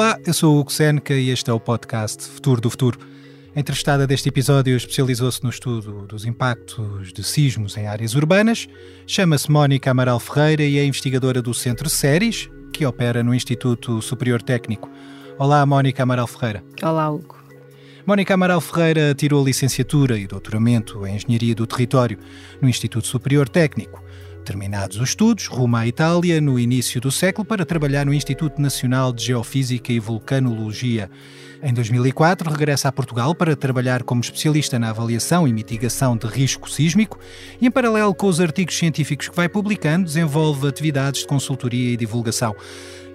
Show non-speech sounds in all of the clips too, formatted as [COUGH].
Olá, eu sou o Hugo Seneca e este é o podcast Futuro do Futuro. A entrevistada deste episódio especializou-se no estudo dos impactos de sismos em áreas urbanas. Chama-se Mónica Amaral Ferreira e é investigadora do Centro Séries, que opera no Instituto Superior Técnico. Olá, Mónica Amaral Ferreira. Olá, Hugo. Mónica Amaral Ferreira tirou licenciatura e doutoramento em Engenharia do Território no Instituto Superior Técnico. Terminados os estudos, rumo à Itália no início do século para trabalhar no Instituto Nacional de Geofísica e Vulcanologia. Em 2004, regressa a Portugal para trabalhar como especialista na avaliação e mitigação de risco sísmico e, em paralelo com os artigos científicos que vai publicando, desenvolve atividades de consultoria e divulgação.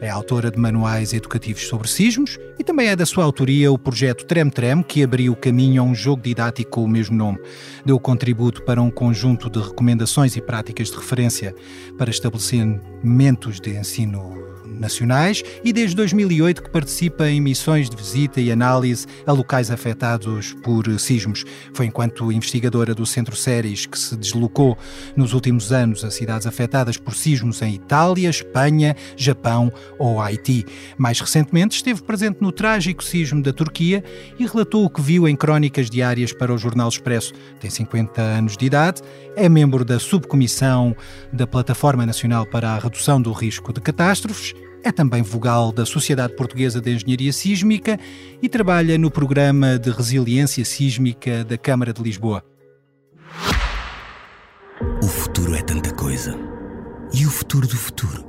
É autora de manuais educativos sobre sismos e também é da sua autoria o projeto Trem Trem, que abriu o caminho a um jogo didático com o mesmo nome. Deu contributo para um conjunto de recomendações e práticas de referência para estabelecimentos de ensino nacionais e desde 2008 que participa em missões de visita e análise a locais afetados por sismos. Foi enquanto investigadora do Centro Séries que se deslocou nos últimos anos a cidades afetadas por sismos em Itália, Espanha, Japão ou Haiti. Mais recentemente esteve presente no trágico sismo da Turquia e relatou o que viu em crónicas diárias para o Jornal Expresso. Tem 50 anos de idade, é membro da subcomissão da Plataforma Nacional para a Redução do Risco de Catástrofes é também vogal da Sociedade Portuguesa de Engenharia Sísmica e trabalha no Programa de Resiliência Sísmica da Câmara de Lisboa. O futuro é tanta coisa. E o futuro do futuro?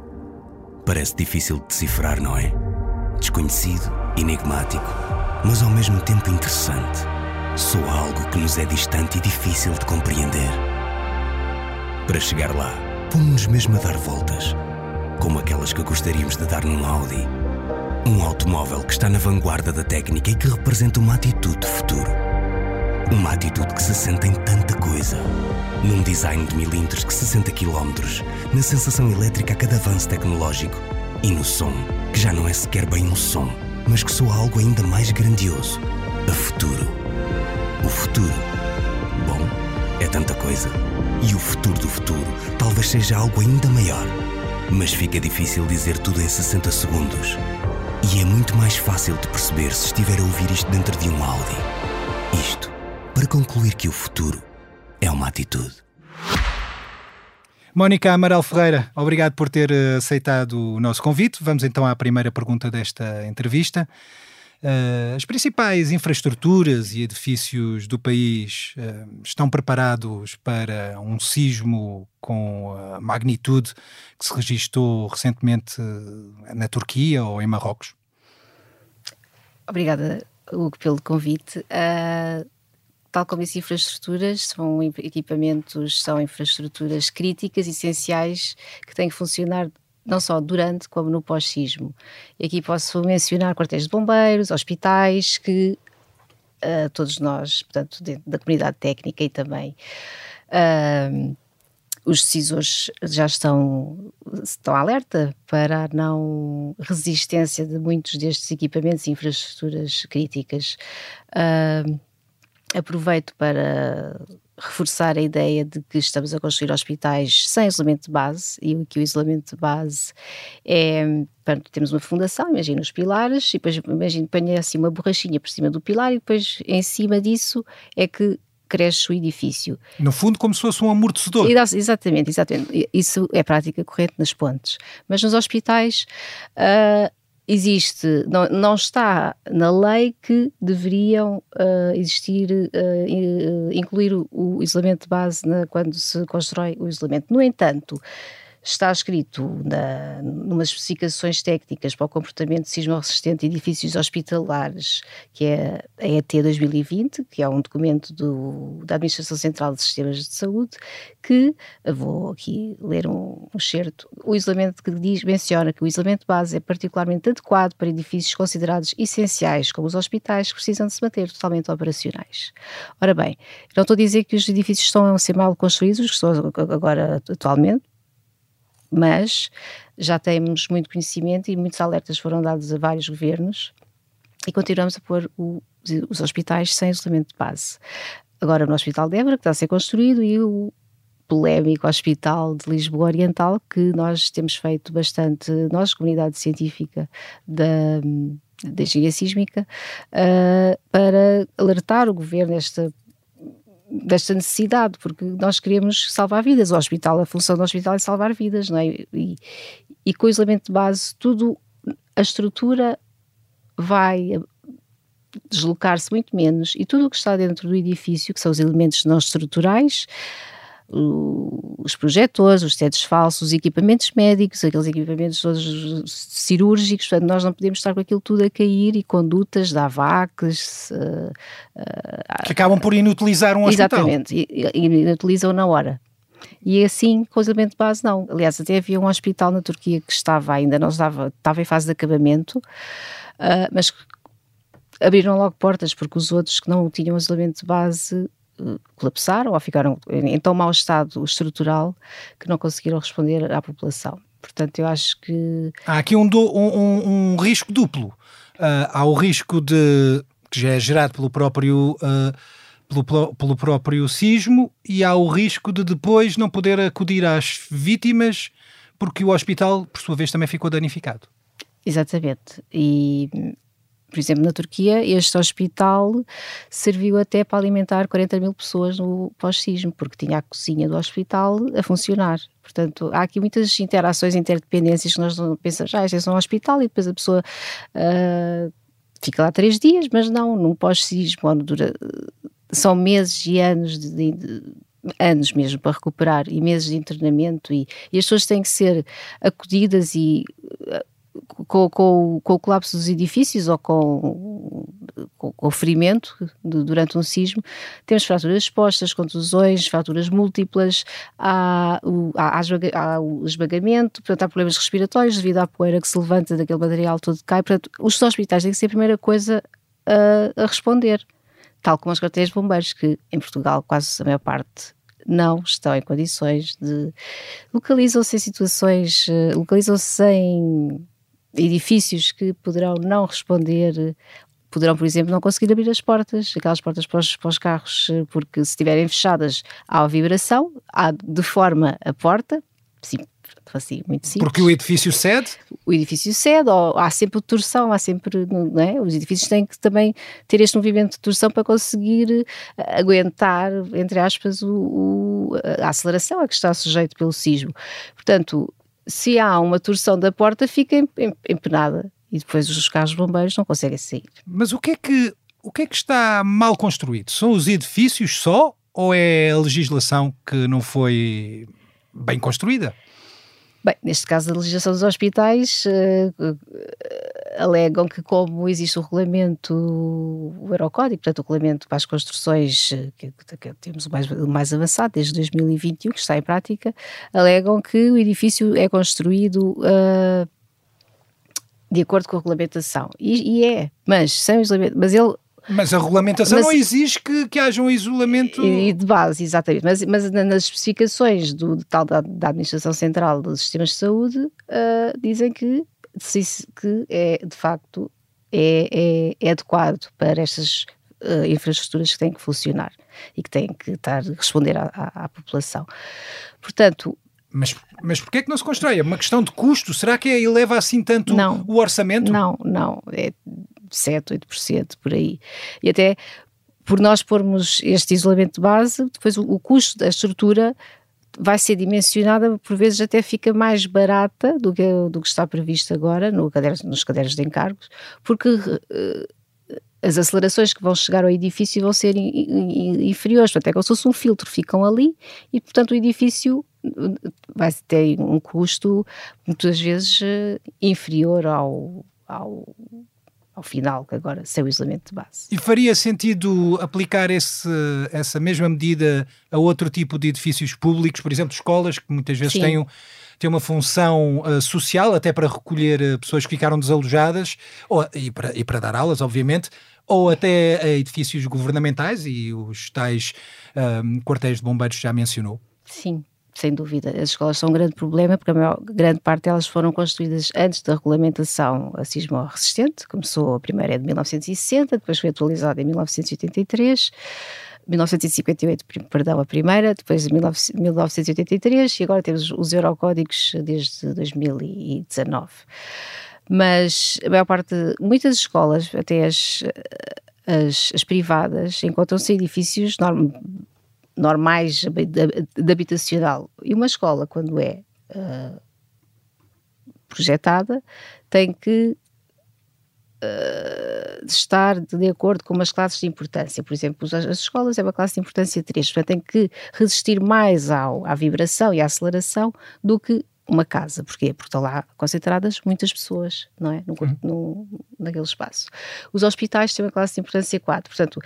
Parece difícil de decifrar, não é? Desconhecido, enigmático, mas ao mesmo tempo interessante. Soa algo que nos é distante e difícil de compreender. Para chegar lá, pomos-nos mesmo a dar voltas como aquelas que gostaríamos de dar num Audi. Um automóvel que está na vanguarda da técnica e que representa uma atitude de futuro. Uma atitude que se sente em tanta coisa. Num design de milímetros que 60 km, na sensação elétrica a cada avanço tecnológico e no som, que já não é sequer bem um som, mas que soa algo ainda mais grandioso. A futuro. O futuro. Bom, é tanta coisa. E o futuro do futuro talvez seja algo ainda maior. Mas fica difícil dizer tudo em 60 segundos. E é muito mais fácil de perceber se estiver a ouvir isto dentro de um Audi. Isto para concluir que o futuro é uma atitude. Mónica Amaral Ferreira, obrigado por ter eh, aceitado o nosso convite. Vamos então à primeira pergunta desta entrevista. Uh, as principais infraestruturas e edifícios do país uh, estão preparados para um sismo com a magnitude que se registou recentemente na Turquia ou em Marrocos? Obrigada, Hugo, pelo convite. Uh, tal como as infraestruturas, são equipamentos, são infraestruturas críticas, essenciais, que têm que funcionar não só durante como no pós-sismo. E aqui posso mencionar quartéis de bombeiros, hospitais, que uh, todos nós, portanto, dentro da comunidade técnica e também uh, os decisores já estão, estão alerta para a não resistência de muitos destes equipamentos e infraestruturas críticas. Uh, aproveito para reforçar a ideia de que estamos a construir hospitais sem isolamento de base e que o isolamento de base é, portanto, temos uma fundação, imagina os pilares, e depois imagina põe assim uma borrachinha por cima do pilar e depois em cima disso é que cresce o edifício. No fundo, como se fosse um amortecedor. Exatamente, exatamente. Isso é prática corrente nas pontes. Mas nos hospitais, uh, existe, não, não, está na lei que deveriam uh, existir, uh, incluir o, o, isolamento de base na, quando se constrói o isolamento. No entanto, está escrito na, numas especificações técnicas para o comportamento sismo-resistente de edifícios hospitalares, que é a ET 2020, que é um documento do, da Administração Central de Sistemas de Saúde, que, vou aqui ler um, um certo, o isolamento que diz, menciona que o isolamento base é particularmente adequado para edifícios considerados essenciais, como os hospitais, que precisam de se manter totalmente operacionais. Ora bem, não estou a dizer que os edifícios estão a ser mal construídos, que estão agora atualmente, mas já temos muito conhecimento e muitos alertas foram dados a vários governos e continuamos a pôr o, os hospitais sem isolamento de base. Agora no Hospital de Évora, que está a ser construído, e o polémico Hospital de Lisboa Oriental, que nós temos feito bastante, nós, comunidade científica da, da engenharia sísmica, uh, para alertar o governo desta desta necessidade, porque nós queremos salvar vidas. O hospital, a função do hospital é salvar vidas, não é? E, e com o isolamento de base, tudo, a estrutura vai deslocar-se muito menos e tudo o que está dentro do edifício, que são os elementos não estruturais, os projetores, os tetos falsos, os equipamentos médicos, aqueles equipamentos todos cirúrgicos, portanto, nós não podemos estar com aquilo tudo a cair e condutas de AVACs. Uh, uh, que acabam por inutilizar um hospital. Exatamente, inutilizam na hora. E assim, com o isolamento de base, não. Aliás, até havia um hospital na Turquia que estava ainda, não estava, estava em fase de acabamento, uh, mas abriram logo portas porque os outros que não tinham isolamento de base colapsaram ou ficaram em tão mau estado estrutural que não conseguiram responder à população. Portanto, eu acho que. Há aqui um, do, um, um risco duplo. Uh, há o risco de. que já é gerado pelo próprio. Uh, pelo, pelo próprio sismo e há o risco de depois não poder acudir às vítimas porque o hospital, por sua vez, também ficou danificado. Exatamente. E por exemplo, na Turquia, este hospital serviu até para alimentar 40 mil pessoas no pós-sismo, porque tinha a cozinha do hospital a funcionar. Portanto, há aqui muitas interações, interdependências que nós não pensamos, ah, este é só um hospital e depois a pessoa uh, fica lá três dias, mas não, num pós-sismo, dura, são meses e anos de, de, anos mesmo para recuperar e meses de internamento e, e, as pessoas têm que ser acudidas e com, com, com, o colapso dos edifícios ou com, com, o ferimento de, durante um sismo, temos fraturas expostas, contusões, fraturas múltiplas, há, o, há, há o portanto, há problemas respiratórios devido à poeira que se levanta daquele material todo cai. Portanto, os hospitais têm que ser a primeira coisa a, a responder, tal como as quartéis de bombeiros, que em Portugal quase a maior parte não estão em condições de. localizam-se em situações, eh, localizam-se em edifícios que poderão não responder poderão, por exemplo, não conseguir abrir as portas, aquelas portas para os, para os, carros, porque se estiverem fechadas há vibração, há de forma a porta, sim, assim, muito simples. Porque o edifício cede? O edifício cede, ou há sempre torção, há sempre, não é? Os edifícios têm que também ter este movimento de torção para conseguir eh, aguentar, entre aspas, o, o, a aceleração a que está sujeito pelo sismo. Portanto, se há uma torção da porta, fica empenada e depois os carros bombeiros não conseguem sair. Mas o que é que o que é que está mal construído? São os edifícios só ou é a legislação que não foi bem construída? Bem, neste caso, a legislação dos hospitais uh, alegam que, como existe o regulamento, o Eurocódigo, portanto, o regulamento para as construções eh, que, que temos o mais, o mais avançado, desde 2021, que está em prática, alegam que o edifício é construído. Uh, de acordo com a regulamentação. E, e é, mas sem isolamento, mas ele mas a regulamentação mas, não exige que, que haja um isolamento. E de base, exatamente. Mas, mas nas especificações do, tal da, da Administração Central dos Sistemas de Saúde uh, dizem que, que é, de facto é, é, é adequado para estas uh, infraestruturas que têm que funcionar e que têm que estar, responder à, à, à população. Portanto, mas, mas porquê é que não se constrói? É uma questão de custo? Será que eleva assim tanto não, o orçamento? Não, não. É, 7, 8% por aí. E até por nós pormos este isolamento de base, depois o, o custo da estrutura vai ser dimensionada, por vezes até fica mais barata do que, do que está previsto agora no caderno, nos cadernos de encargos, porque uh, as acelerações que vão chegar ao edifício vão ser in, in, inferiores, portanto é como se fosse um filtro, ficam ali e portanto o edifício eh, vai ter um custo muitas vezes uh, inferior ao, ao ao final, que agora sem o isolamento de base. E faria sentido aplicar esse, essa mesma medida a outro tipo de edifícios públicos, por exemplo, escolas, que muitas vezes têm, têm uma função uh, social, até para recolher uh, pessoas que ficaram desalojadas, ou, e, para, e para dar aulas, obviamente, ou até a edifícios governamentais e os tais um, quartéis de bombeiros já mencionou? Sim, sem dúvida. As escolas são um grande problema, porque a maior, grande parte delas foram construídas antes da regulamentação sismo resistente. Começou a primeira é de 1960, depois foi atualizada em 1983. 1958, perdão, a primeira, depois em 1983 e agora temos os Eurocódigos desde 2019. Mas a maior parte, muitas escolas, até as, as, as privadas, encontram-se edifícios norm, normais de, habitacional. E uma escola, quando é uh, projetada, tem que uh, estar de acordo com umas classes de importância. Por exemplo, as, as escolas é uma classe de importância 3, portanto tem que resistir mais ao, à vibração e à aceleração do que uma casa. Porquê? Porque estão lá concentradas muitas pessoas, não é? No, uhum. no, naquele espaço. Os hospitais têm uma classe de importância 4, portanto,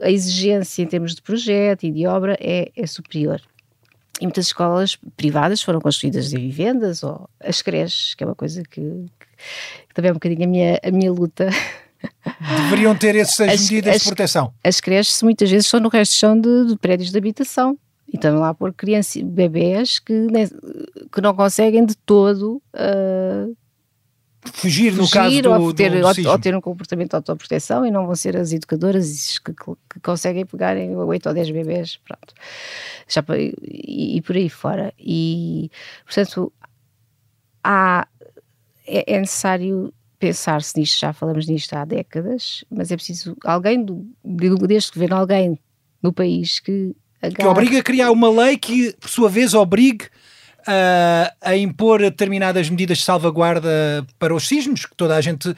a exigência em termos de projeto e de obra é, é superior. E muitas escolas privadas foram construídas em vivendas ou as creches, que é uma coisa que, que também é um bocadinho a minha, a minha luta. Deveriam ter essas as, medidas as, de proteção. As creches muitas vezes são no resto chão de, de prédios de habitação e estão lá por crianças, bebés que, que não conseguem de todo uh, fugir, no caso do, ou, ter, do ou, ter um comportamento de autoproteção e não vão ser as educadoras que, que conseguem pegarem 8 ou 10 bebés, pronto. Já, e, e por aí fora. E, portanto, há, é, é necessário pensar-se nisto, já falamos nisto há décadas, mas é preciso alguém, do, desde que governo, alguém no país que que obriga a criar uma lei que, por sua vez, obrigue uh, a impor determinadas medidas de salvaguarda para os sismos, que toda a gente, uh,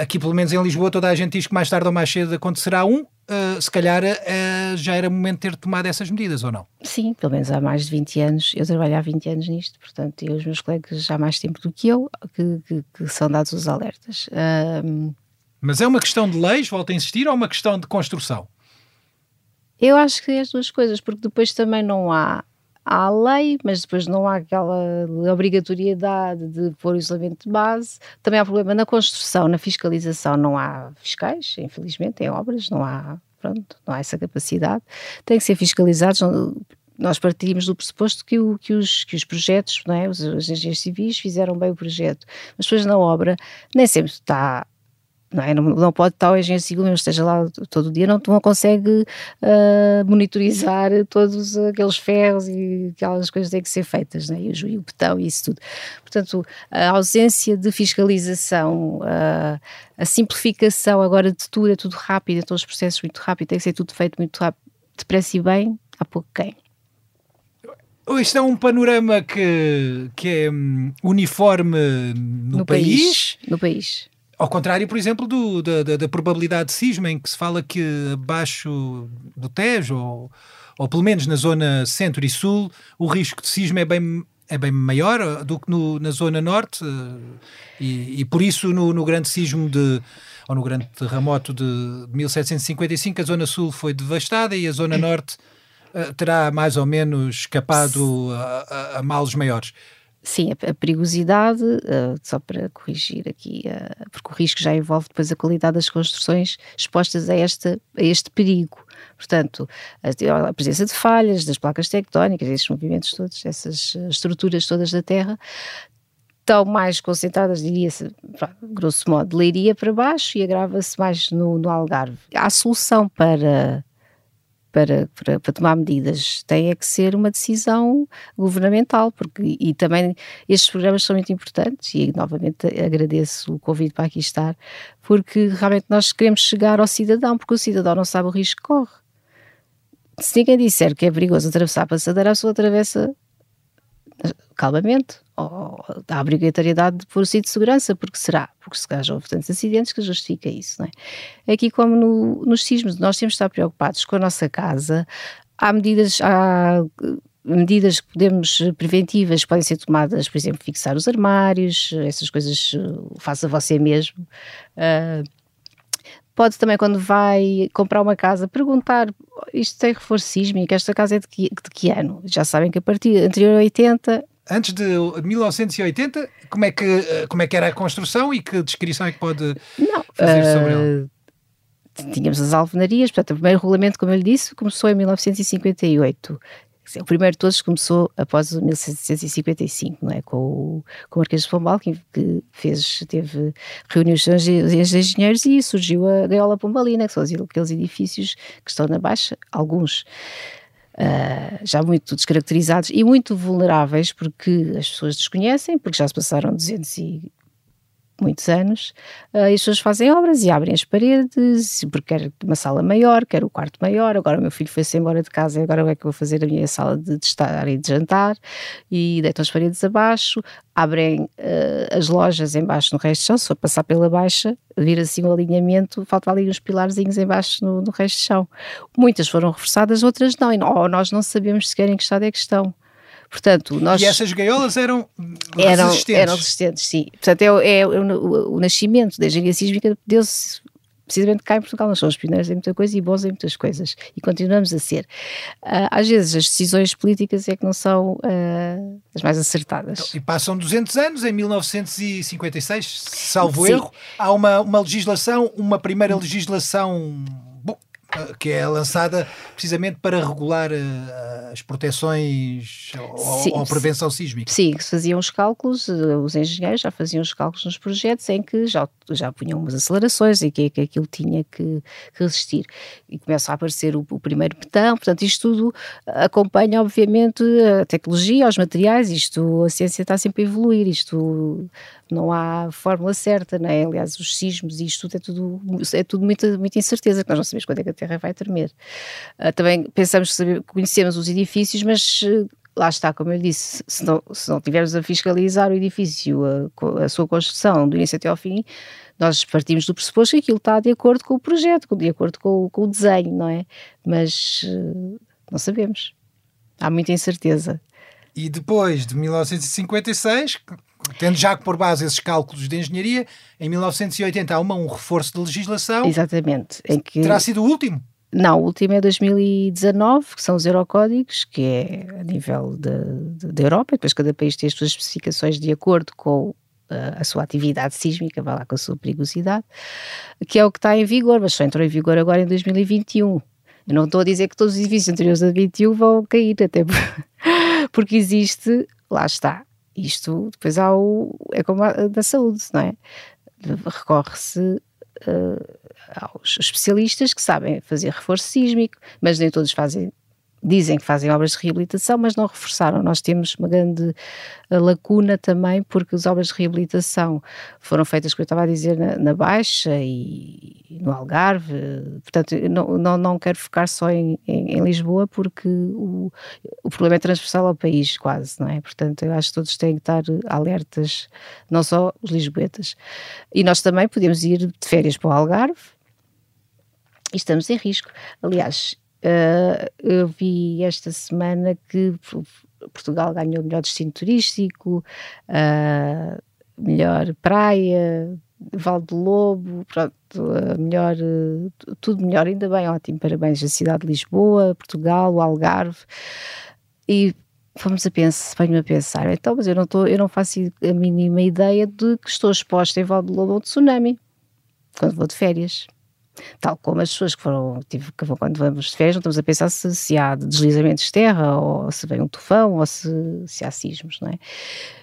aqui pelo menos em Lisboa, toda a gente diz que mais tarde ou mais cedo acontecerá um. Uh, se calhar já era momento de ter tomado essas medidas, ou não? Sim, pelo menos há mais de 20 anos. Eu trabalho há 20 anos nisto, portanto, e os meus colegas já há mais tempo do que eu, que, que, que são dados os alertas. Mas é uma questão de leis, volto a insistir, ou uma questão de construção? Eu acho que é as duas coisas, porque depois também não há há a lei, mas depois não há aquela obrigatoriedade de pôr o isolamento de base. Também há problema na construção, na fiscalização, não há fiscais, infelizmente, em obras, não há, pronto, não há essa capacidade. Tem que ser fiscalizados. Nós partimos do pressuposto que, o, que, os, que os projetos, não é? os, os engenheiros civis fizeram bem o projeto, mas depois na obra nem sempre está não, é? não, não, pode estar o engenheiro civil, mesmo esteja lá todo dia, não, não consegue uh, monitorizar todos aqueles ferros e aquelas coisas que têm que ser feitas, é? e, o, e o betão e isso tudo. Portanto, a ausência de fiscalização, uh, a simplificação agora de tudo, é tudo rápido, então os processos muito rápido, tem que ser tudo feito muito rápido, depressa e bem, há pouco quem. Isto é um panorama que, que é um, uniforme no, no país, país. No país ao contrário, por exemplo, do, da, da, da, probabilidade de sismo, em que se fala que abaixo do Tejo, ou, ou pelo menos na zona centro e sul, o risco de sismo é bem, é bem maior do que no, na zona norte, eh, e, e por isso no, no, grande sismo de ou no grande terremoto de 1755 a zona sul foi devastada e a zona norte uh, terá mais ou menos escapado a, a, a males maiores. Sim, a, perigosidade, uh, só para corrigir aqui, uh, porque o risco já envolve depois a qualidade das construções expostas a, esta, a este perigo. Portanto, a, a presença de falhas, das placas tectónicas, esses movimentos todos, essas estruturas todas da Terra, estão mais concentradas, diria-se, grosso modo, de Leiria para baixo e agrava-se mais no, no Algarve. Há solução para para, para, para, tomar medidas tem é que ser uma decisão governamental, porque e também estes programas são muito importantes e novamente agradeço o convite para aqui estar, porque realmente nós queremos chegar ao cidadão, porque o cidadão não sabe o risco que corre. Se ninguém disser que é perigoso atravessar a passadeira, a pessoa atravessa calmamente, ou a obrigatoriedade de pôr o cinto de segurança, porque será, porque se calhar houve tantos acidentes que justifica isso, não é? Aqui como no, nos sismos, nós temos de estar preocupados com a nossa casa, há medidas, há medidas que podemos preventivas podem ser tomadas, por exemplo, fixar os armários, essas coisas faça você mesmo. Uh, pode também, quando vai comprar uma casa, perguntar: isto tem reforço sísmico? Esta casa é de que, de que ano? Já sabem que a partir anterior a 80 antes de 1980, como é, que, eh, como é que era a construção e que descrição é que pode Não, fazer uh, sobre ele? Tínhamos as alvenarias, portanto, o primeiro regulamento, como eu lhe disse, começou em 1958. O primeiro de todos começou após 1755, não é? Com o, com o Marquês de Pombal, que, fez, teve reuniões de engenheiros e surgiu a Gaiola Pombalina, que são aqueles edifícios que estão na Baixa, alguns uh, já muito descaracterizados e muito vulneráveis porque as pessoas desconhecem, porque já se passaram 200 e muitos anos, uh, e as pessoas fazem obras e abrem as paredes, porque quer uma sala maior, quer o quarto maior, agora o meu filho foi-se embora de casa e agora é que eu vou fazer a minha sala de, de estar e de jantar, e deitam as paredes abaixo, abrem uh, as lojas embaixo no resto de chão, se for passar pela baixa, vir assim o alinhamento, falta ali uns pilarzinhos embaixo no, no resto de chão. Muitas foram reforçadas, outras não, e nós não sabemos sequer em que estado é que estão. Portanto, nós... E essas gaiolas eram, eram resistentes? Eram resistentes, sim. Portanto, é, é, o, o, nascimento da engenharia sísmica deu-se precisamente cá em Portugal. Nós somos pioneiros em muita coisa e bons em muitas coisas. E continuamos a ser. Uh, às vezes as decisões políticas é que não são uh, as mais acertadas. Então, e passam 200 anos, em 1956, salvo sim. erro, há uma, uma legislação, uma primeira legislação que é lançada precisamente para regular uh, as proteções ou, ou, a prevenção sísmica. Sim, que se faziam os cálculos, uh, os engenheiros já faziam os cálculos nos projetos em que já, já punham umas acelerações e que, que aquilo tinha que, que, resistir. E começa a aparecer o, o, primeiro betão, portanto isto tudo acompanha obviamente a tecnologia, os materiais, isto, a ciência está sempre a evoluir, isto não há fórmula certa, não é? Aliás, os sismos e isto tudo é tudo, é tudo muita, muita incerteza, que nós não sabemos quando é que a Terra vai tremer. Uh, também pensamos que conhecemos os edifícios, mas uh, lá está, como eu disse, se não, se não tivermos a fiscalizar o edifício, a, a, sua construção, do início até ao fim, nós partimos do pressuposto que aquilo está de acordo com o projeto, de acordo com, com o desenho, não é? Mas uh, não sabemos. Há muita incerteza. E depois de 1956, tendo já por base esses cálculos de engenharia, em 1980 há uma, um reforço de legislação. Exatamente. Que... Terá sido o último? Não, o último é 2019, que são os Eurocódigos, que é a nível da Europa, depois cada país tem as suas especificações de acordo com a, a sua atividade sísmica, vai lá com a sua perigosidade, que é o que está em vigor, mas só entrou em vigor agora em 2021. Eu não estou a dizer que todos os edifícios anteriores a 21 vão cair, até [LAUGHS] porque existe, lá está, isto depois há o, é como a da saúde, não é? Recorre-se uh, aos especialistas que sabem fazer reforço sísmico, mas nem todos fazem dizem que fazem obras de reabilitação, mas não reforçaram. Nós temos uma grande eh, lacuna também, porque as obras de reabilitação foram feitas, como eu estava a dizer, na, na Baixa e, no Algarve. Portanto, não, não, não quero focar só em, em, em, Lisboa, porque o, o problema é transversal ao país, quase, não é? Portanto, eu acho que todos têm que estar alertas, não só os lisboetas. E nós também podemos ir de férias para o Algarve e estamos em risco. Aliás, Uh, eu vi esta semana que Portugal ganhou melhor destino turístico, uh, melhor praia, Val do Lobo, pronto, uh, melhor, tudo melhor, ainda bem, ótimo, parabéns à cidade de Lisboa, Portugal, o Algarve, e fomos a pensar, venho a pensar, então, mas eu não, tô, eu não faço a mínima ideia de que estou exposta em Val do Lobo ao tsunami, quando vou de férias. Tal como as pessoas que foram, tive, que vão, quando vamos de férias, não estamos a pensar se, se há deslizamentos de terra, ou se vem um tufão, ou se, se há sismos, não é?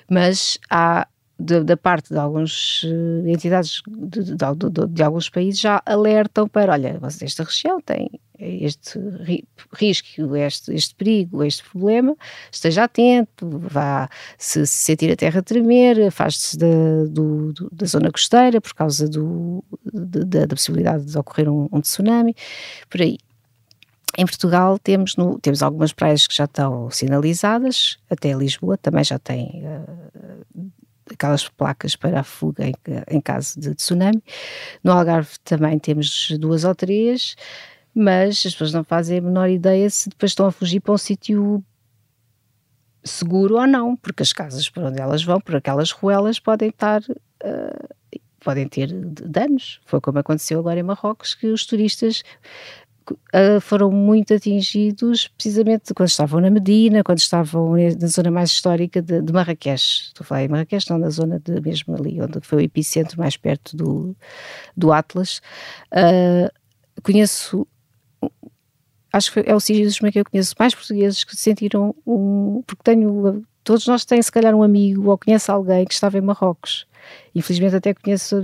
Mas há, de, da parte de algumas uh, entidades de, de, de, alguns países já alertam para, olha, esta região tem este ri, risco, este, este perigo, este problema, esteja atento, vá, se, se sentir a terra tremer, afaste-se da, do, do, da zona costeira por causa do, da, da possibilidade de ocorrer um, um tsunami, por aí. Em Portugal temos, no, temos algumas praias que já estão sinalizadas, até Lisboa também já tem uh, aquelas placas para a fuga em, em, caso de tsunami. No Algarve também temos duas ou três, mas as pessoas não fazem a menor ideia se depois estão a fugir para um sítio seguro ou não, porque as casas por onde elas vão, por aquelas ruelas, podem estar. Uh, podem ter danos. Foi como aconteceu agora em Marrocos, que os turistas foram muito atingidos precisamente quando estavam na Medina, quando estavam na zona mais histórica de, de Marrakech. Estou a falar em Marrakech, não na zona de, mesmo ali, onde foi o epicentro mais perto do, do Atlas. Uh, conheço acho que é o sítio que eu conheço mais portugueses que sentiram um. Porque tenho. Todos nós têm, se calhar, um amigo ou conhece alguém que estava em Marrocos. Infelizmente, até conheço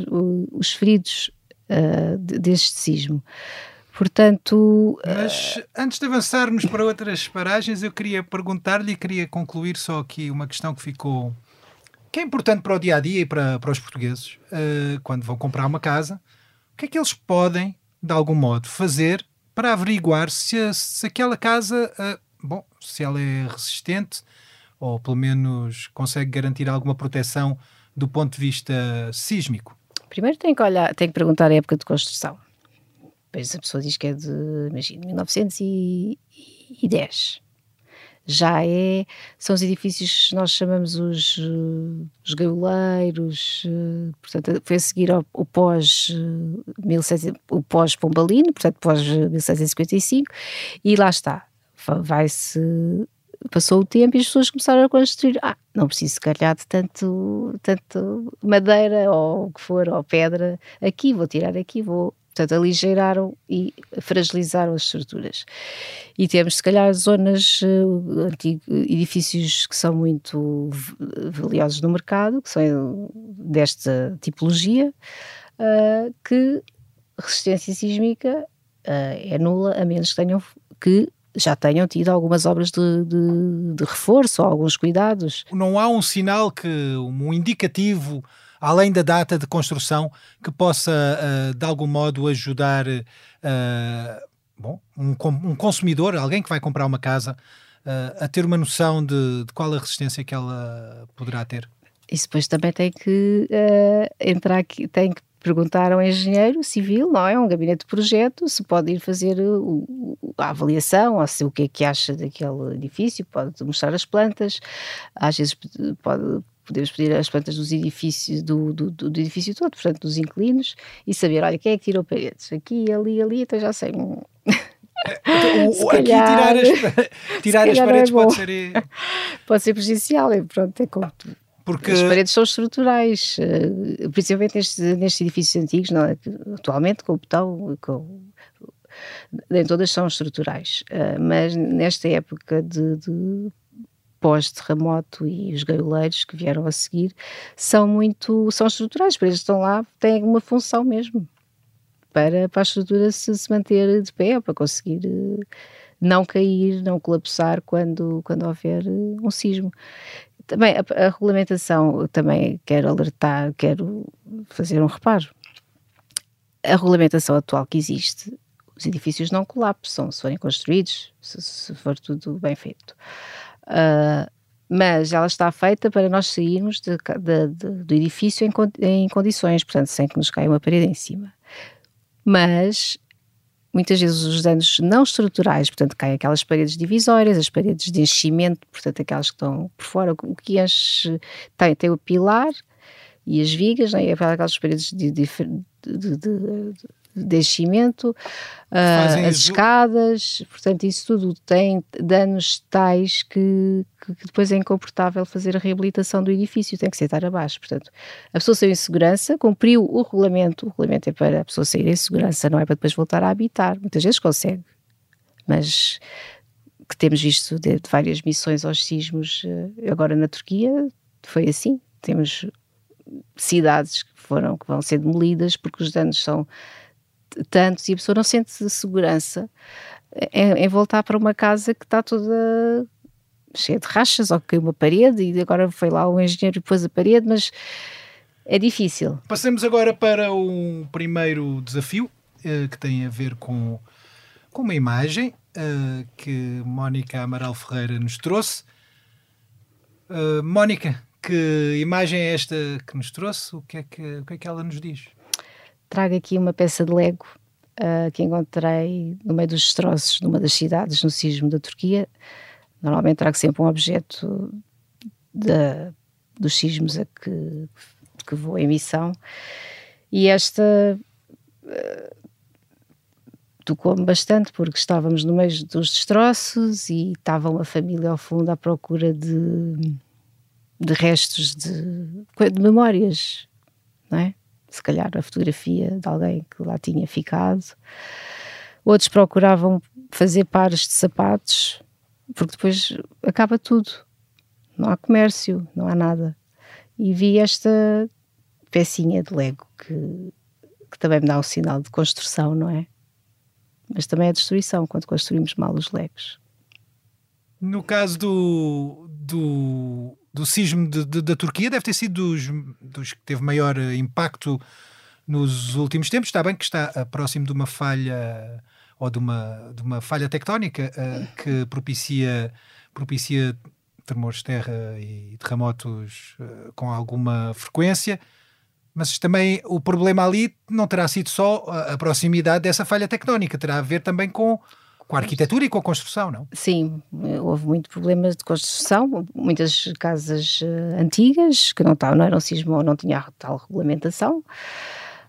os feridos uh, deste sismo. Portanto. Mas antes de avançarmos para outras paragens, eu queria perguntar-lhe e queria concluir só aqui uma questão que ficou que é importante para o dia a dia e para, para os portugueses, uh, quando vão comprar uma casa, o que é que eles podem, de algum modo, fazer para averiguar se, se aquela casa, uh, bom, se ela é resistente ou pelo menos consegue garantir alguma proteção do ponto de vista sísmico? Primeiro tem que olhar, tem que perguntar a época de construção. Depois a pessoa diz que é de, imagina, 1910 já é, são os edifícios nós chamamos os, os gaioleiros, portanto foi a seguir ao, pós, 1700, o pós Pombalino, portanto pós 1755, e lá está, vai-se passou o tempo e as pessoas começaram a construir. Ah, não preciso se calhar de tanto, tanto madeira ou o que for, ou pedra aqui, vou tirar aqui, vou Portanto, aligeiraram e fragilizaram as estruturas. E temos, se calhar, zonas, uh, antigos, edifícios que são muito valiosos no mercado, que são desta tipologia, uh, que resistência sísmica uh, é nula, a menos que tenham que já tenham tido algumas obras de, de, de reforço ou alguns cuidados. Não há um sinal que, um indicativo além da data de construção, que possa, uh, de algum modo, ajudar uh, bom, um, um, consumidor, alguém que vai comprar uma casa, uh, a ter uma noção de, de, qual a resistência que ela poderá ter? Isso depois também tem que entrar aqui, tem que perguntar ao engenheiro civil, não é? Um gabinete de projeto, se pode ir fazer a avaliação, ou se o que é que acha daquele edifício, pode mostrar as plantas, às vezes pode podemos pedir as plantas dos edifícios, do, do, do, edifício todo, portanto, dos inquilinos, e saber, olha, quem é que tirou paredes? Aqui, ali, ali, então já sei. Hum. [LAUGHS] Então, [LAUGHS] aqui tirar as, [LAUGHS] tirar as é paredes é pode ser. Eh, pode ser prejudicial, é, pronto, é como. Porque... As paredes são estruturais, eh, principalmente nestes, nestes edifícios antigos, não é? atualmente com o botão, com, nem todas são estruturais, eh, mas nesta época de, de pós-terremoto e os gaioleiros que vieram a seguir são muito, são estruturais, para eles estão lá, têm uma função mesmo para, para a estrutura se, se manter de pé, para conseguir uh, não cair, não colapsar quando, quando houver uh, um sismo. Também a, a, regulamentação, também quero alertar, quero fazer um reparo. A regulamentação atual que existe, os edifícios não colapsam se forem construídos, se, se for tudo bem feito. Uh, mas ela está feita para nós sairmos de, de, de, do edifício em, em, condições, portanto, sem que nos caia uma parede em cima. Mas muitas vezes os danos não estruturais, portanto, caem aquelas paredes divisórias, as paredes de enchimento, portanto, aquelas que estão por fora, o que enche tem, tem o pilar e as vigas, né, aquelas paredes de, de, de, de enchimento, uh, as escadas, portanto, isso tudo tem danos tais que, que, depois é incomportável fazer a reabilitação do edifício, tem que ser estar abaixo. Portanto, a pessoa saiu em segurança, cumpriu o regulamento, o regulamento é para a pessoa sair em segurança, não é para depois voltar a habitar. Muitas vezes consegue, mas que temos visto de, de várias missões aos sismos, uh, agora na Turquia, foi assim. Temos cidades que foram que vão ser demolidas porque os danos são tantos e a pessoa não sente segurança em, em voltar para uma casa que está toda cheia de rachas ou que caiu uma parede e agora foi lá o engenheiro e pôs a parede, mas é difícil. Passemos agora para um primeiro desafio eh, que tem a ver com, com uma imagem eh, que Mónica Amaral Ferreira nos trouxe. Uh, Mónica, que imagem é esta que nos trouxe? O que é que, o que, é que ela nos diz? Trago aqui uma peça de Lego uh, que encontrei no meio dos destroços numa das cidades no sismo da Turquia. Normalmente trago sempre um objeto de, dos sismos a que, que vou em missão. E esta uh, tocou-me bastante porque estávamos no meio dos destroços e estava uma família ao fundo à procura de, de restos de, de memórias, não é? Se calhar a fotografia de alguém que lá tinha ficado. Outros procuravam fazer pares de sapatos, porque depois acaba tudo. Não há comércio, não há nada. E vi esta pecinha de Lego que, que também me dá um sinal de construção, não é? Mas também é destruição quando construímos mal os Legos. No caso do, do do sismo de, de, da Turquia deve ter sido dos, dos que teve maior eh, impacto nos últimos tempos. Está bem que está próximo de uma falha ou de uma, de uma falha tectónica uh, que propicia, propicia tremores de terra e terremotos uh, com alguma frequência. Mas também o problema ali não terá sido só a proximidade dessa falha tectónica, terá a ver também com com a arquitetura e com a construção, não? Sim, houve muito problemas de construção, muitas casas uh, antigas que não, tavam, não eram sismo ou não tinham tal regulamentação,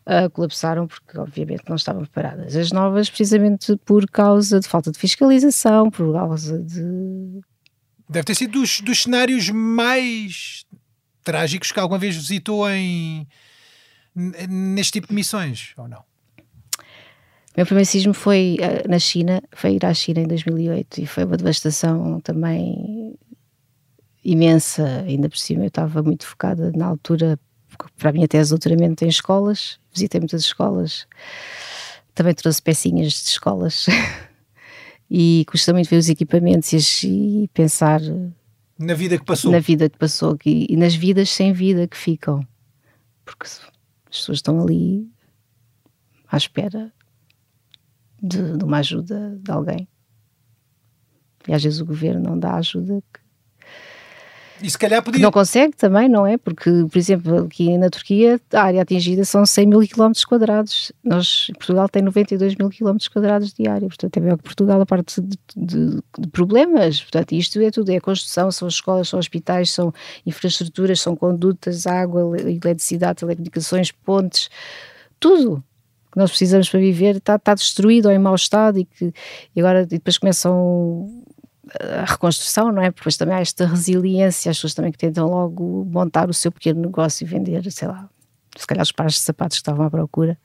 uh, colapsaram porque obviamente não estavam preparadas. As novas precisamente por causa de falta de fiscalização, por causa de... Deve ter sido dos, dos cenários mais trágicos que alguma vez visitou em neste tipo de missões, ou não? O meu primeiro sismo foi uh, na China, foi ir à China em 2008 e foi uma devastação também imensa, ainda por cima eu estava muito focada na altura para a minha tese de doutoramento em escolas, visitei muitas escolas, também trouxe pecinhas de escolas. [LAUGHS] E custa muito ver os equipamentos e, e, pensar na vida que passou, na vida que passou e, e nas vidas sem vida que ficam, porque as pessoas estão ali à espera de, de uma ajuda de alguém. E às vezes o governo não dá ajuda que e se calhar podia... Não consegue também, não é? Porque, por exemplo, aqui na Turquia a área atingida são 100 mil quilómetros quadrados. Nós, Portugal tem 92 mil quilómetros quadrados de área. Portanto, é maior que Portugal a parte de, de, de, problemas. Portanto, isto é tudo. É a construção, são escolas, são hospitais, são infraestruturas, são condutas, água, eletricidade, telecomunicações, pontes. Tudo que nós precisamos para viver está, está destruído ou em mau estado e que e agora e depois começam a reconstrução, não é? Porque depois também há esta resiliência, as pessoas também que tentam logo montar o seu pequeno negócio e vender, sei lá, se calhar os pares de sapatos que estavam à procura,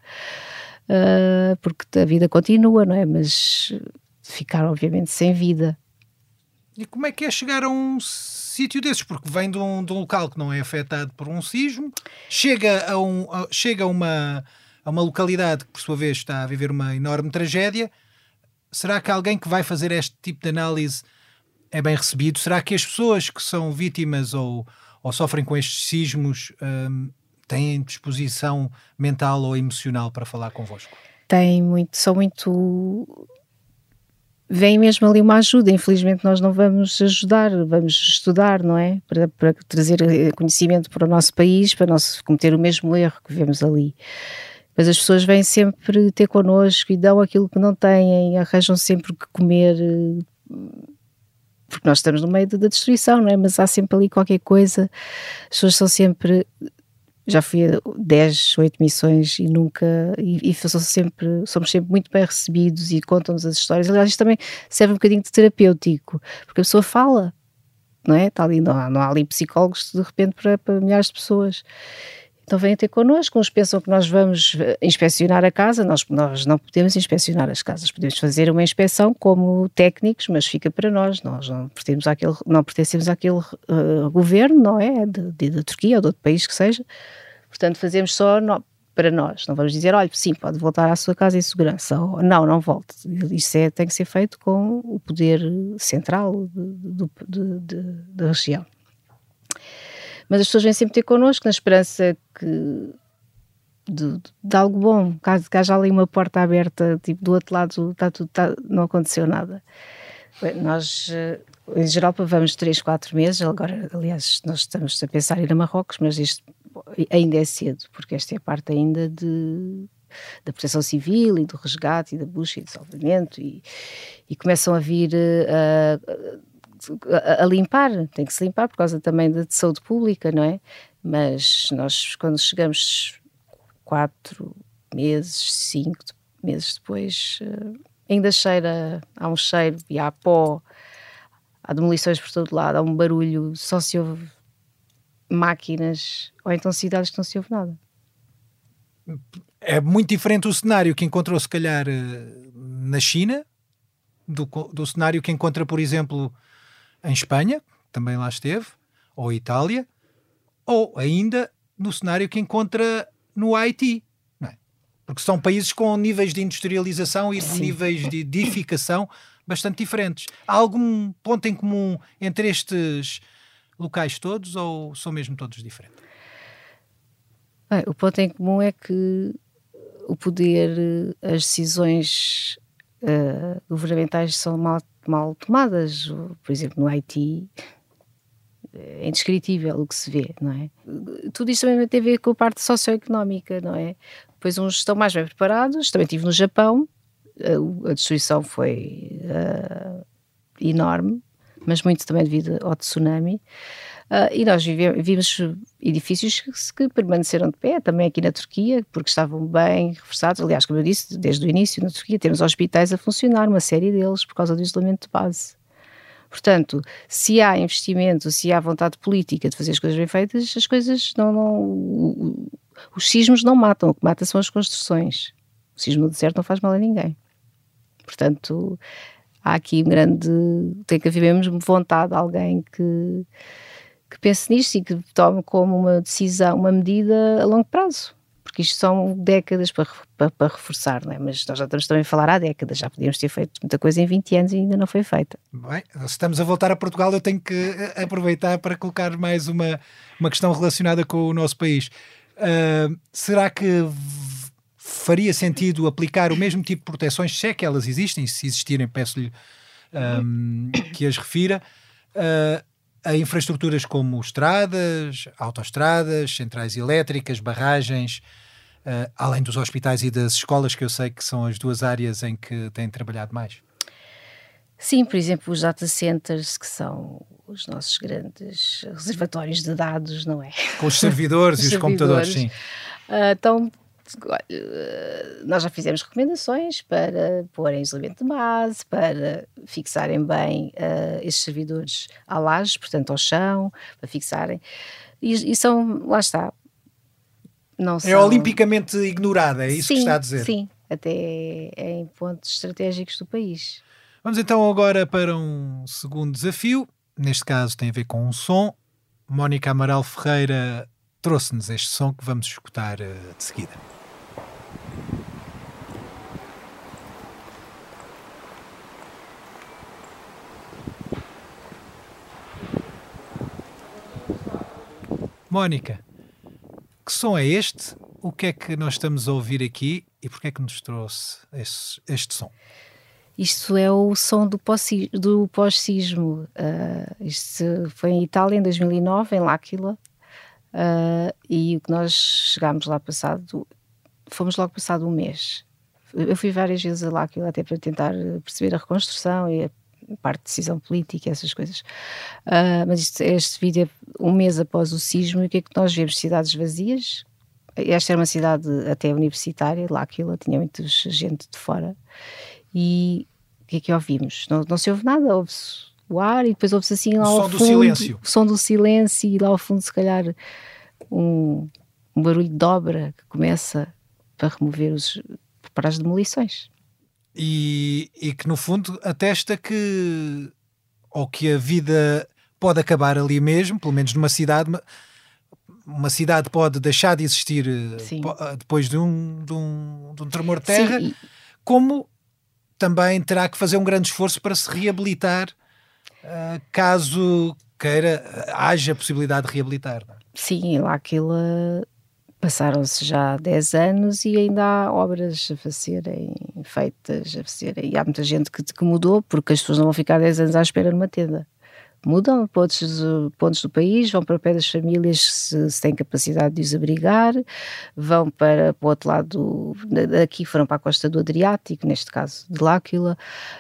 uh, porque a vida continua, não é? Mas ficar obviamente sem vida. E como é que é chegar a um sítio desses? Porque vem de um, de um local que não é afetado por um sismo, chega a, um, a, chega a uma a uma localidade que, por sua vez, está a viver uma enorme tragédia, será que alguém que vai fazer este tipo de análise é bem recebido? Será que as pessoas que são vítimas ou, ou sofrem com estes sismos um, têm disposição mental ou emocional para falar convosco? Tem muito, são muito. Vem mesmo ali uma ajuda. Infelizmente, nós não vamos ajudar, vamos estudar, não é? Para, para trazer conhecimento para o nosso país, para não cometer o mesmo erro que vemos ali. Mas as pessoas vêm sempre ter connosco e dão aquilo que não têm, arranjam sempre o que comer, porque nós estamos no meio da destruição, não é? Mas há sempre ali qualquer coisa, as pessoas são sempre. Já fui a 10, 8 missões e nunca. E, e sempre, somos sempre muito bem recebidos e contam-nos as histórias. Aliás, isto também serve um bocadinho de terapêutico, porque a pessoa fala, não é? Está ali, não há, não há ali psicólogos de repente para, para milhares de pessoas. Então vêm ter connosco, uns pensam que nós vamos eh, inspecionar a casa, nós, nós não podemos inspecionar as casas, podemos fazer uma inspeção como técnicos, mas fica para nós, nós não pertencemos àquele, não pertencemos àquele uh, governo, não é? De, de, da Turquia ou de outro país que seja, portanto fazemos só no, para nós, não vamos dizer, olha, sim, pode voltar à sua casa em segurança, ou não, não volte, isso é, tem que ser feito com o poder central da região mas as pessoas vêm sempre ter connosco na esperança que de, de, algo bom, caso que haja ali uma porta aberta, tipo do outro lado está tudo, está, não aconteceu nada. Bem, nós eh, em geral vamos 3, 4 meses, agora aliás nós estamos a pensar em ir a Marrocos, mas isto ainda é cedo, porque esta é a parte ainda de da proteção civil e do resgate e da busca e do salvamento e, e começam a vir uh, a, limpar, tem que se limpar por causa também de saúde pública, não é? Mas nós, quando chegamos quatro meses, cinco meses depois, uh, ainda cheira, há um cheiro e há pó, há demolições por todo lado, há um barulho, só se ouve máquinas, ou então cidades que não se ouve nada. É muito diferente o cenário que encontrou, se calhar, eh, na China, do, do cenário que encontra, por exemplo, em Espanha, também lá esteve, ou Itália, ou ainda no cenário que encontra no Haiti. É? Porque são países com níveis de industrialização e de níveis de edificação bastante diferentes. Há algum ponto em comum entre estes locais todos ou são mesmo todos diferentes? Bem, o ponto em comum é que o poder, as decisões uh, governamentais são mal, mal tomadas. Por exemplo, no Haiti é indescritível o que se vê, não é? Tudo isto também tem a ver com a parte socioeconómica, não é? Pois uns estão mais bem preparados, também estive no Japão, a, a destruição foi uh, enorme, mas muito também devido ao tsunami. Uh, e nós vimos edifícios que, que, permaneceram de pé, também aqui na Turquia, porque estavam bem reforçados. Aliás, como eu disse, desde o início na Turquia temos hospitais a funcionar, uma série deles, por causa do isolamento de base. Portanto, se há investimento, se há vontade política de fazer as coisas bem feitas, as coisas não. não os sismos não matam, o que mata são as construções. O sismo do deserto não faz mal a ninguém. Portanto, há aqui um grande. tem que haver mesmo vontade de alguém que, que pense nisto e que tome como uma decisão, uma medida a longo prazo. Porque isto são décadas para, para, para, reforçar, não é? Mas nós já estamos também a falar há décadas, já podíamos ter feito muita coisa em 20 anos e ainda não foi feita. Bem, se estamos a voltar a Portugal, eu tenho que eh, aproveitar para colocar mais uma, uma questão relacionada com o nosso país. Uh, será que faria sentido aplicar o mesmo tipo de proteções, se é que elas existem, se existirem, peço-lhe um, que as refira, uh, a infraestruturas como estradas, autoestradas, centrais elétricas, barragens, uh, além dos hospitais e das escolas, que eu sei que são as duas áreas em que têm trabalhado mais. Sim, por exemplo, os data centers, que são os nossos grandes reservatórios de dados, não é? Com os servidores os [LAUGHS] e os servidores, computadores, sim. Uh, estão nós já fizemos recomendações para pôr em isolamento de base, para fixarem bem uh, esses servidores à laje, portanto ao chão, para fixarem. E, e são, lá está. Não é são... É olimpicamente ignorada, é isso sim, que está a dizer? Sim, até em pontos estratégicos do país. Vamos então agora para um segundo desafio. Neste caso tem a ver com um som. Mónica Amaral Ferreira trouxe-nos este som que vamos escutar uh, de seguida. Mónica, que som é este? O que é que nós estamos a ouvir aqui e porquê é que nos trouxe este, este som? Isto é o som do pós-sismo. Uh, isto foi em Itália em 2009, em L'Aquila, uh, e o que nós chegámos lá passado, fomos logo passado um mês. Eu fui várias vezes a L'Aquila até para tentar perceber a reconstrução e a parte de decisão política, essas coisas. Uh, mas isto, este vídeo é um mês após o sismo e o que é que nós vemos? Cidades vazias. Esta era uma cidade até universitária, lá aquilo tinha muita gente de fora. E o que é que ouvimos? Não, não se ouve nada, ouve-se o ar e depois ouve-se assim lá o ao som fundo, do silêncio. o som do silêncio e lá ao fundo se calhar um, um barulho de dobra que começa para remover os para as demolições e, e que no fundo atesta que ou que a vida pode acabar ali mesmo, pelo menos numa cidade, uma cidade pode deixar de existir Sim. Eh, depois de um, de, um, de um tremor de terra, Sim. como também terá que fazer um grande esforço para se reabilitar caso queira, haja possibilidade de reabilitar. É? Sim, lá aquilo Passaram-se já 10 anos e ainda há obras a serem feitas, a serem, e há muita gente que, que mudou, porque as pessoas não vão ficar 10 anos à espera numa tenda. Mudam para outros pontos do país, vão para o pé das famílias se, se têm capacidade de os abrigar, vão para, para o outro lado, daqui foram para a costa do Adriático, neste caso de L'Áquila.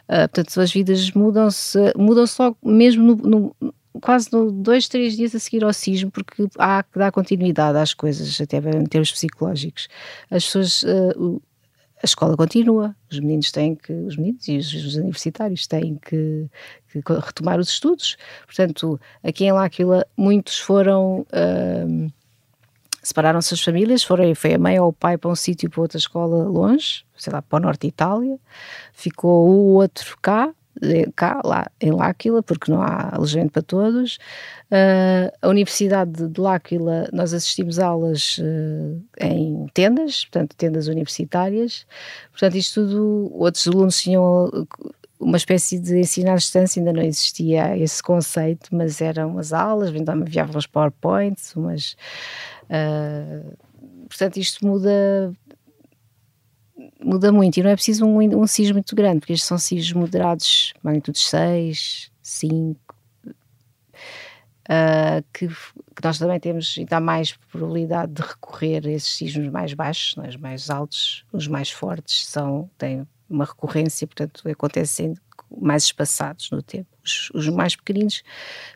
Uh, portanto, as vidas mudam-se, mudam-se logo mesmo no, no quase no, dois, três dias a seguir ao sismo, porque há que dar continuidade às coisas, até em termos psicológicos. As pessoas. Uh, a escola continua, os meninos têm que, os meninos e os, os universitários têm que, que, retomar os estudos. Portanto, aqui em L'Aquila, muitos foram. Uh, separaram-se as famílias, foram, foi a mãe ou o pai para um sítio, para outra escola longe, sei lá, para o norte de Itália, ficou o outro cá, cá, lá em L'Aquila, porque não há alojamento para todos. Uh, a Universidade de L'Aquila, nós assistimos aulas uh, em tendas, portanto, tendas universitárias. Portanto, isto tudo, outros alunos tinham uma espécie de ensino à distância, ainda não existia esse conceito, mas eram umas aulas, então enviavam os PowerPoints, umas. Uh, portanto, isto muda muda muito e não é preciso um, um muito grande, porque estes são sismos moderados, magnitude 6, 5, uh, que, que, nós também temos ainda mais probabilidade de recorrer a esses sismos mais baixos, é? os mais altos, os mais fortes são, têm uma recorrência, portanto acontecem mais espaçados no tempo. Os, os mais pequeninos,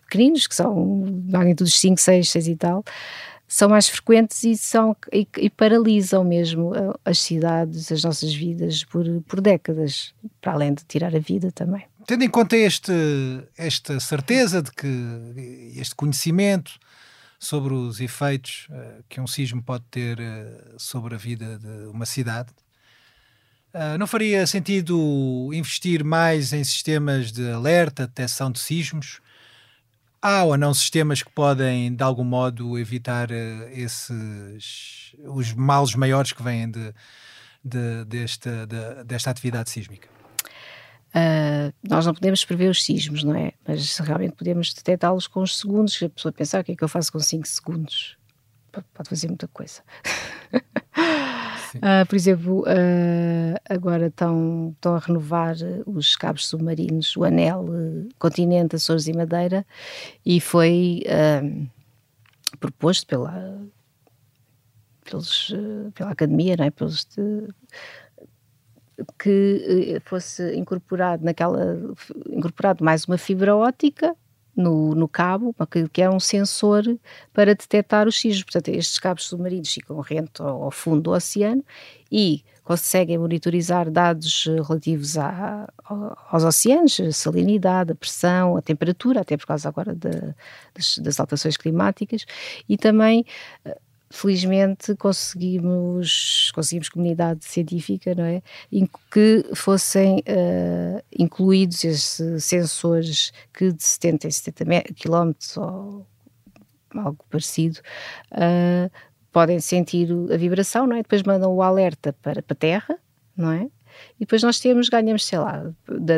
pequeninos, que são magnitudes 5, 6, 6 e tal, são mais frequentes e, são, e, e, paralisam mesmo as cidades, as nossas vidas por, por décadas, para além de tirar a vida também. Tendo em conta este, esta certeza de que este conhecimento sobre os efeitos uh, que um sismo pode ter uh, sobre a vida de uma cidade, uh, não faria sentido investir mais em sistemas de alerta, detecção de sismos? Há ou não sistemas que podem, de algum modo, evitar uh, esses os males maiores que vêm de, de, desta, de, desta atividade sísmica? Uh, nós não podemos prever os sismos, não é? Mas realmente podemos detectá-los com os segundos. A pessoa pensar o que é que eu faço com 5 segundos? Pode fazer muita coisa. [LAUGHS] Uh, por exemplo, uh, agora estão, estão a renovar os cabos submarinos, o anel uh, Continente, Açores e Madeira, e foi proposto pela, pelos, pela Academia, não é? pelos de, que fosse incorporado naquela incorporado mais uma fibra óptica no, no cabo, que é um sensor para detectar os sismos. Portanto, estes cabos submarinos ficam rente ao, ao fundo do oceano e conseguem monitorizar dados relativos a, aos oceanos, a salinidade, a pressão, a temperatura, até por causa agora de, das, das alterações climáticas, e também felizmente conseguimos, conseguimos comunidade científica, não é? Em que fossem uh, incluídos esses sensores que de 70 em 70 km ou algo parecido uh, podem sentir a vibração, não é? Depois mandam o alerta para, para a Terra, não é? E depois nós temos, ganhamos, sei lá,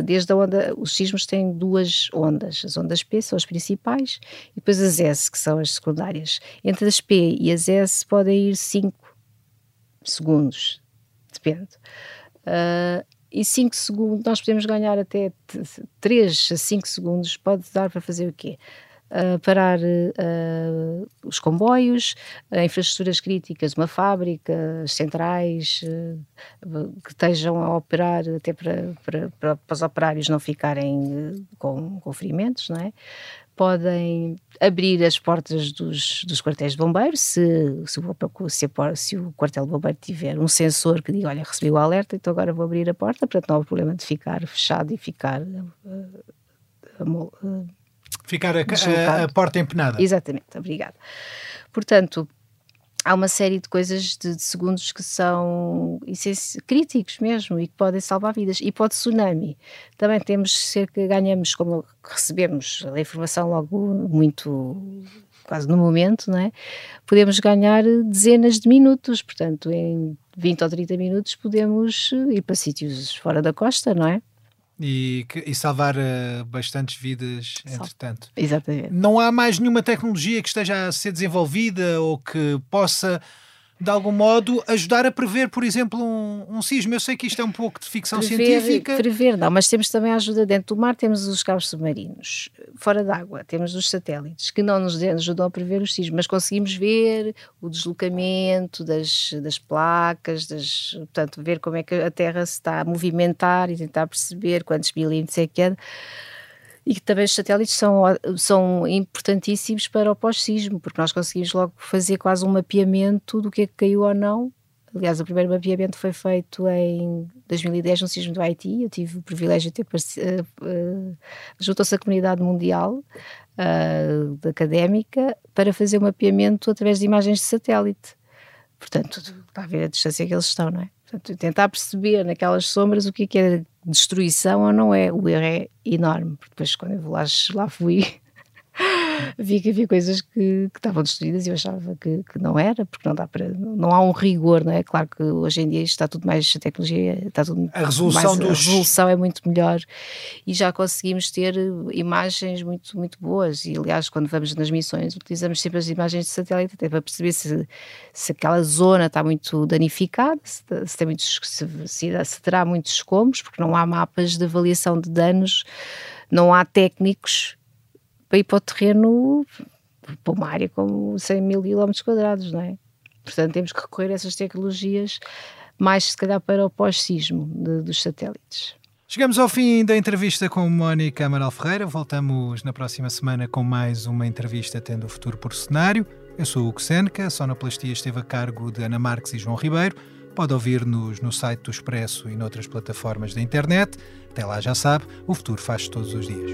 desde a onda, os sismos têm duas ondas, as ondas P são as principais e depois as S, que são as secundárias. Entre as P e as S podem ir 5 segundos, depende. Uh, e 5 segundos, nós podemos ganhar até 3 a 5 segundos, pode dar para fazer o quê? Uh, parar uh, os comboios, uh, infraestruturas críticas, uma fábrica, centrais uh, que estejam a operar até para, para, para, para os operários não ficarem com, com ferimentos, não é? podem abrir as portas dos, dos quartéis de bombeiro se, se, o, se, se, o quartel de bombeiro tiver um sensor que diga, olha, recebi o alerta, então agora vou abrir a porta, portanto não há problema de ficar fechado e ficar uh, uh, Ficar a, a, a porta empenada. Exatamente, obrigada. Portanto, há uma série de coisas de, de segundos que são críticos mesmo e que podem salvar vidas. E pode tsunami. Também temos cerca, ganhamos, como recebemos a informação logo muito quase no momento, não é? Podemos ganhar dezenas de minutos, portanto, em 20 ou 30 minutos podemos ir para sítios fora da costa, não é? E, e salvar uh, bastantes vidas, entretanto. Exatamente. Não há mais nenhuma tecnologia que esteja a ser desenvolvida ou que possa de algum modo, ajudar a prever, por exemplo, um, um sismo. Eu sei que isto é um pouco de ficção prever, científica. Prever, não, mas temos também a ajuda dentro do mar, temos os cabos submarinos. Fora d'água, temos os satélites, que não nos ajudam a prever os sismos, mas conseguimos ver o deslocamento das, das placas, das, portanto, ver como é que a Terra se está a movimentar e tentar perceber quantos milímetros é que é e que também os satélites são, são importantíssimos para o pós-sismo, porque nós conseguimos logo fazer quase um mapeamento do que é que caiu ou não. Aliás, o primeiro mapeamento foi feito em 2010 no sismo do Haiti. Eu tive o privilégio de ter uh, juntou-se a comunidade mundial uh, académica para fazer o mapeamento através de imagens de satélite. Portanto, está a ver a distância que eles estão, não é? Portanto, tentar perceber naquelas sombras o que é, que é destruição ou não é. O erro é enorme, porque depois quando eu lá, lá fui, vi que havia coisas que, que estavam destruídas e eu achava que, que, não era, porque não dá para. Não há um rigor, não é? Claro que hoje em dia está tudo mais. A tecnologia está tudo. A resolução, mais, dos... a resolução é muito melhor e já conseguimos ter imagens muito, muito boas. E aliás, quando vamos nas missões, utilizamos sempre as imagens de satélite até para perceber se, se aquela zona está muito danificada, se, se, tem muitos, se, se, se terá muitos escombros, porque não há mapas de avaliação de danos, não há técnicos para ir para o terreno, para uma área com 100 mil quilómetros quadrados, não é? Portanto, temos que recorrer a essas tecnologias mais, se calhar, para o pós-sismo dos satélites. Chegamos ao fim da entrevista com Mónica Amaral Ferreira. Voltamos na próxima semana com mais uma entrevista tendo o futuro por cenário. Eu sou o Hugo Seneca, a sonoplastia esteve a cargo de Ana Marques e João Ribeiro. Pode ouvir-nos no site do Expresso e noutras plataformas da internet. Até lá já sabe, o futuro faz todos os dias.